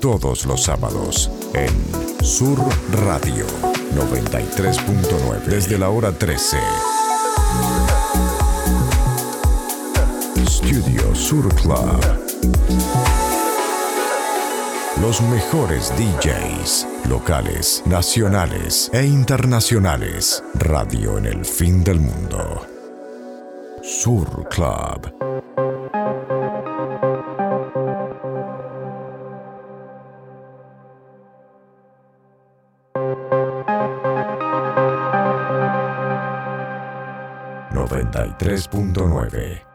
todos los sábados en Sur Radio 93.9 desde la hora 13. Studio Sur Club. Los mejores DJs, locales, nacionales e internacionales. Radio en el fin del mundo. Sur Club. 3.9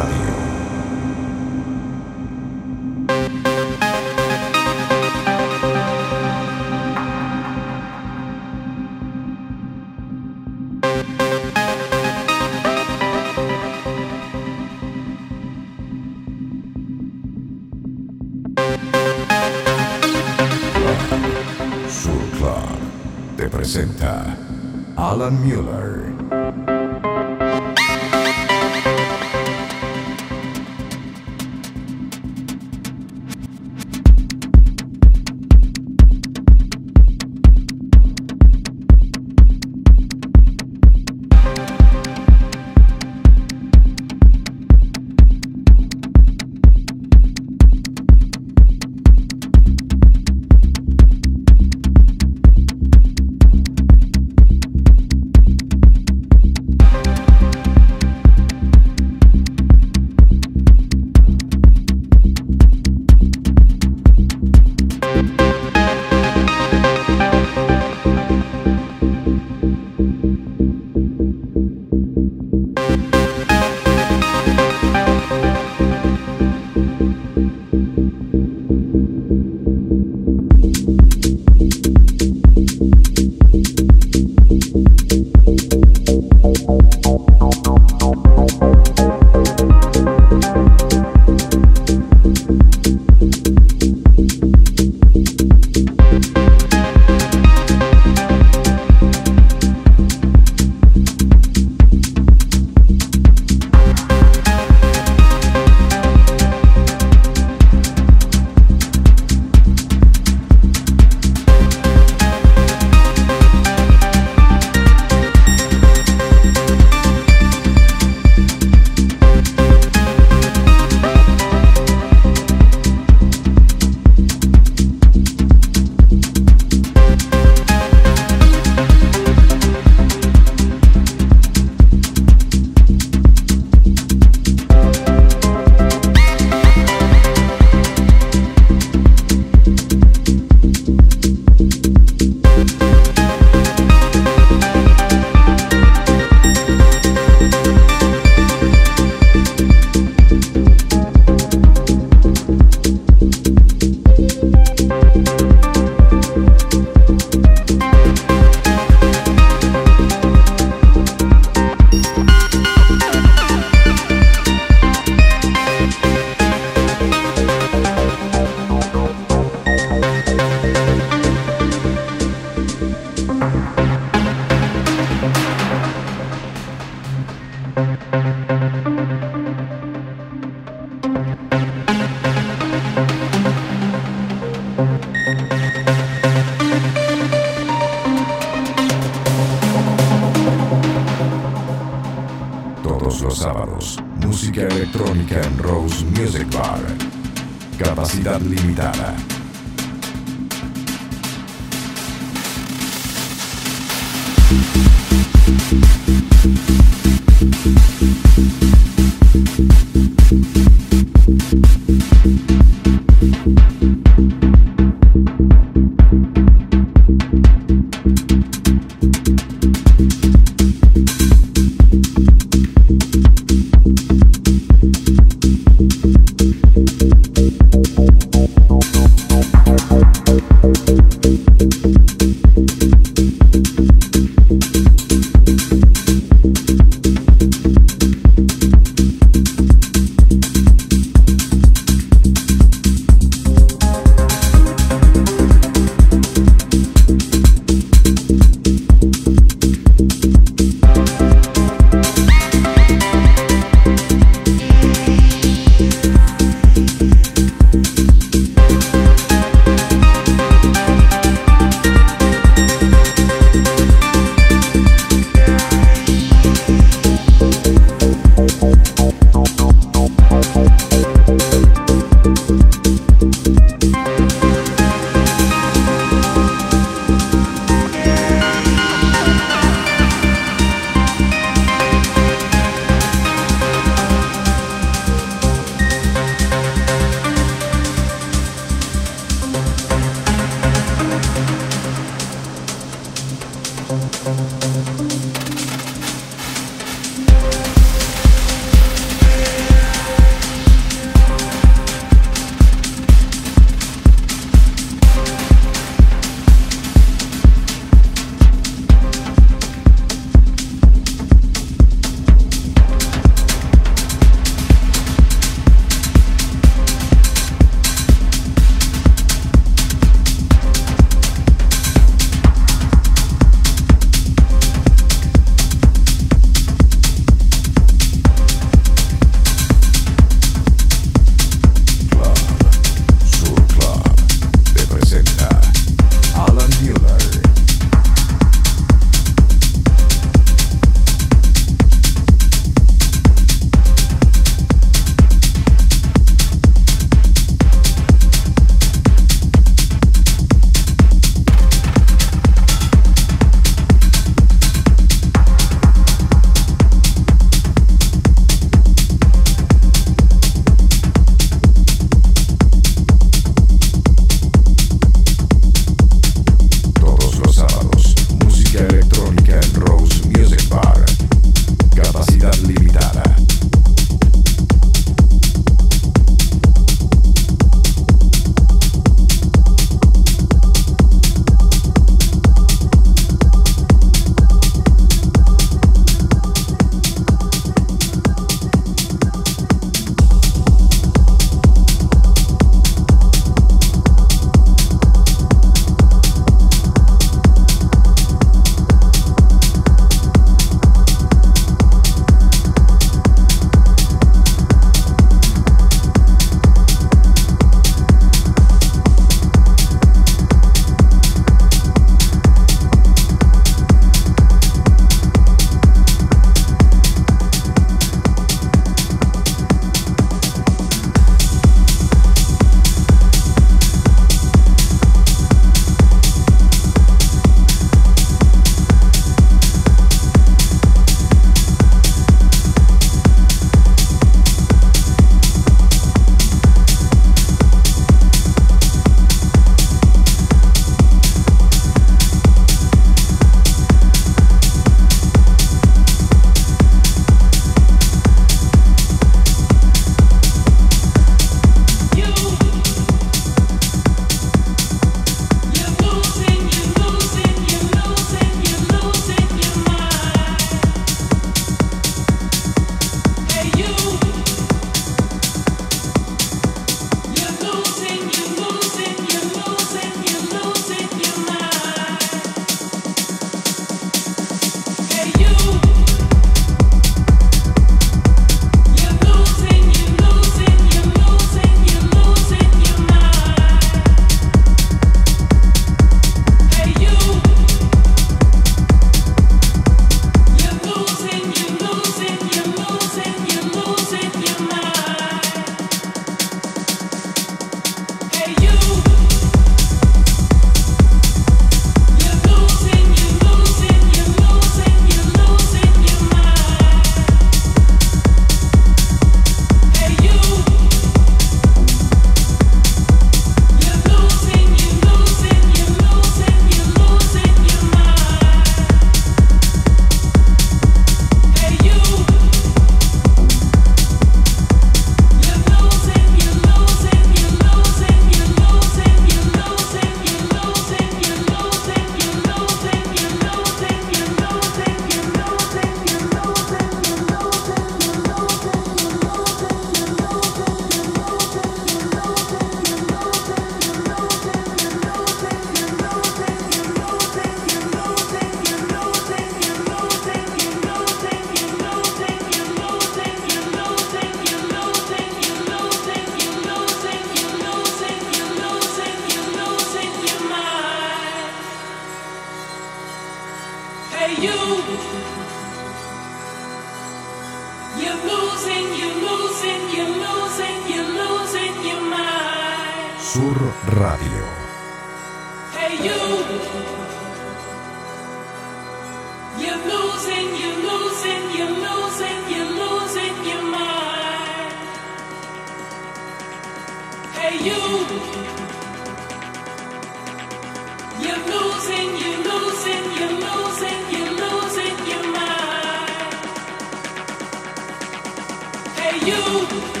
you.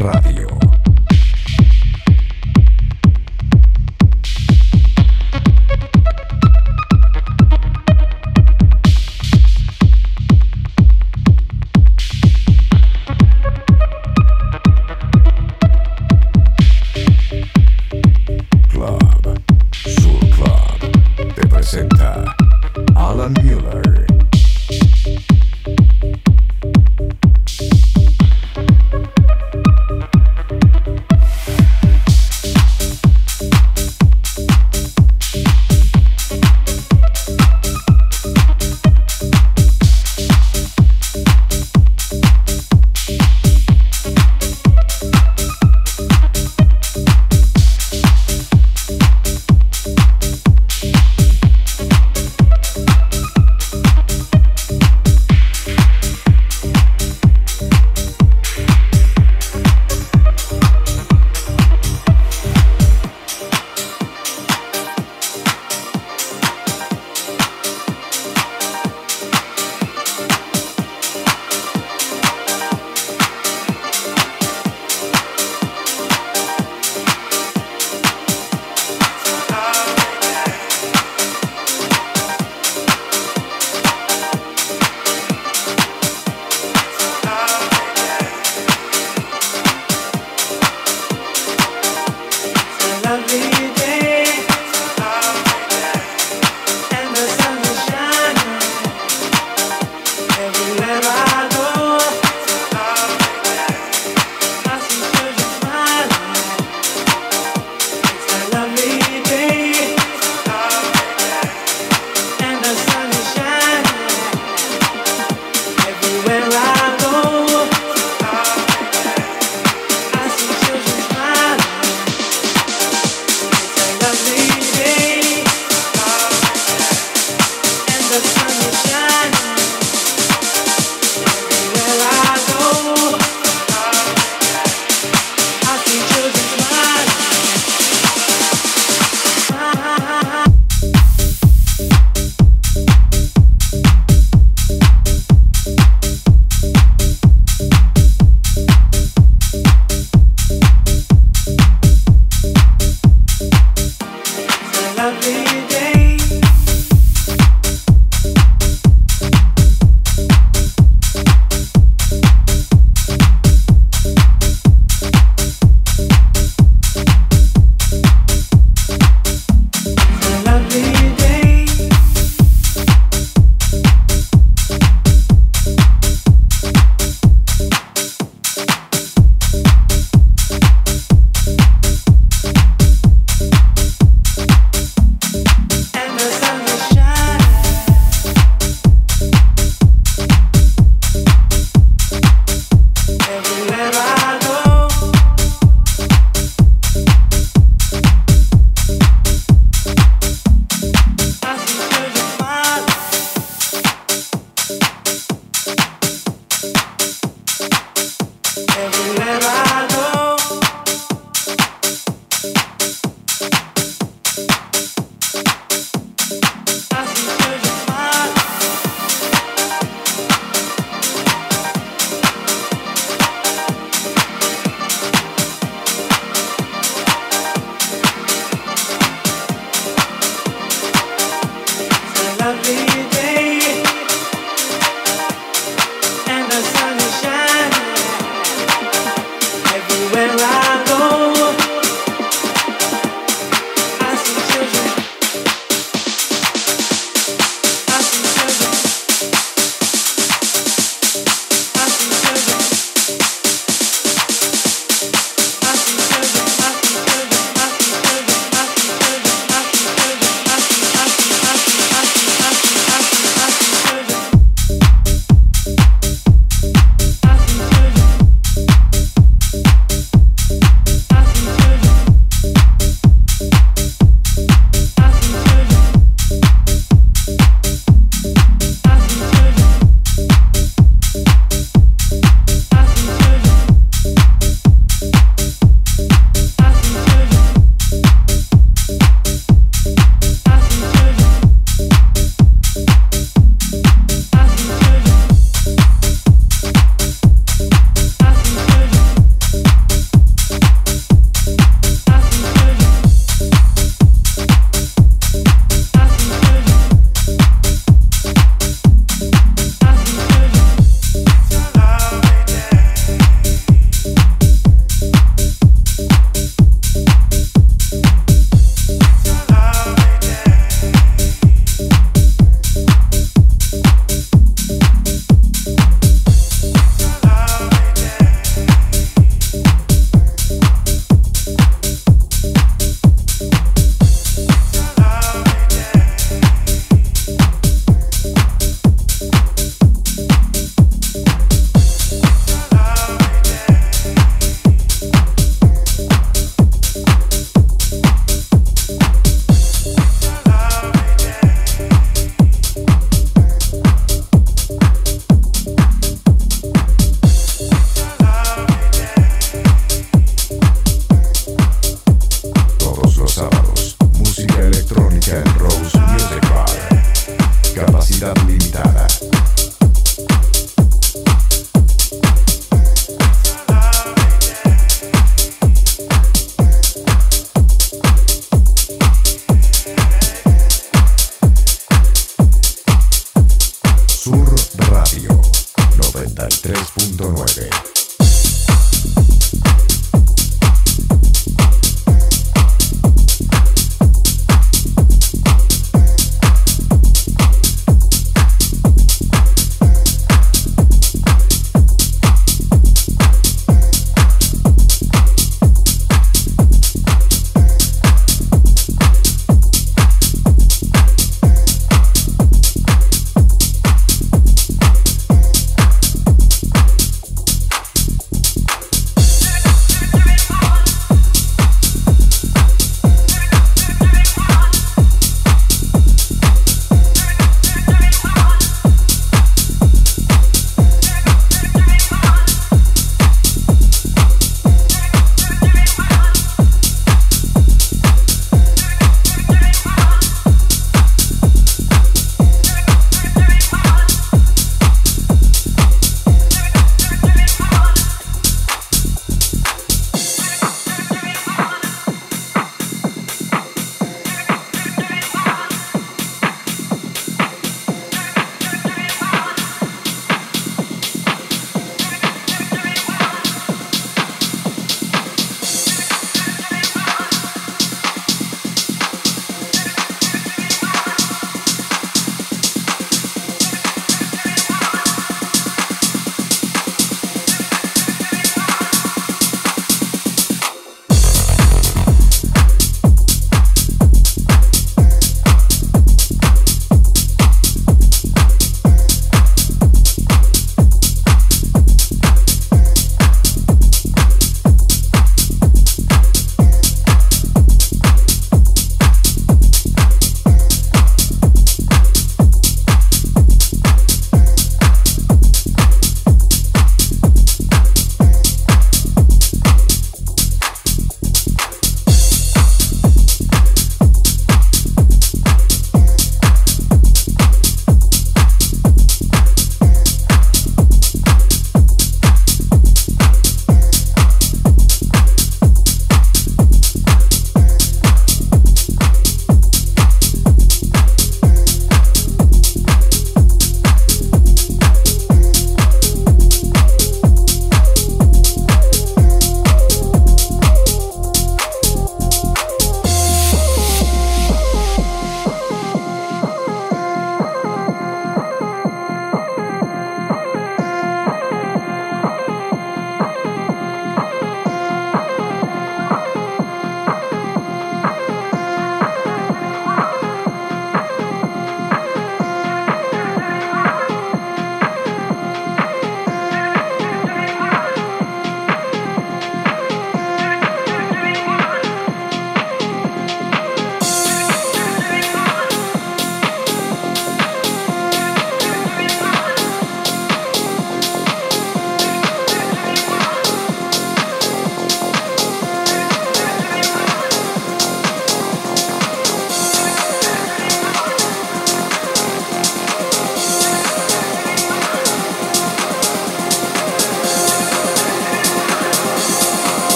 Radio.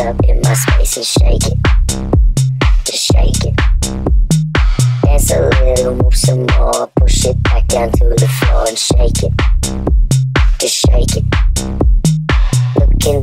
up in my space and shake it. Just shake it. Dance a little, move some more. Push it back down to the floor and shake it. Just shake it. Look in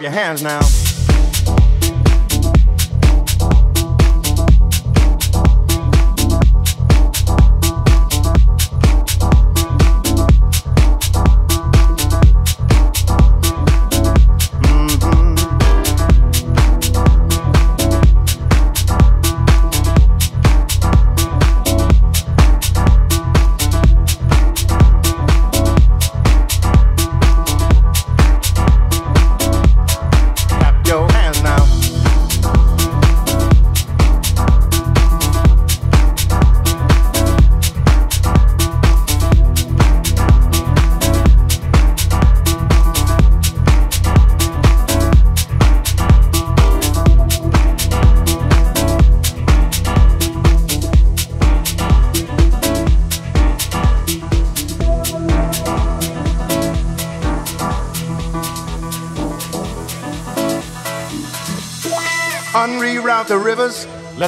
your hands now.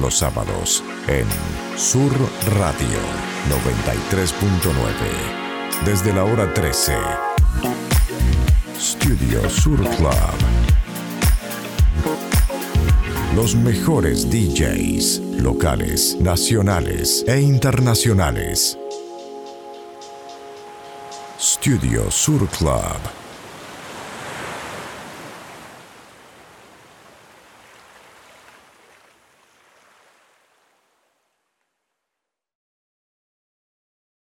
Los sábados en Sur Radio 93.9. Desde la hora 13. Studio Sur Club. Los mejores DJs locales, nacionales e internacionales. Studio Sur Club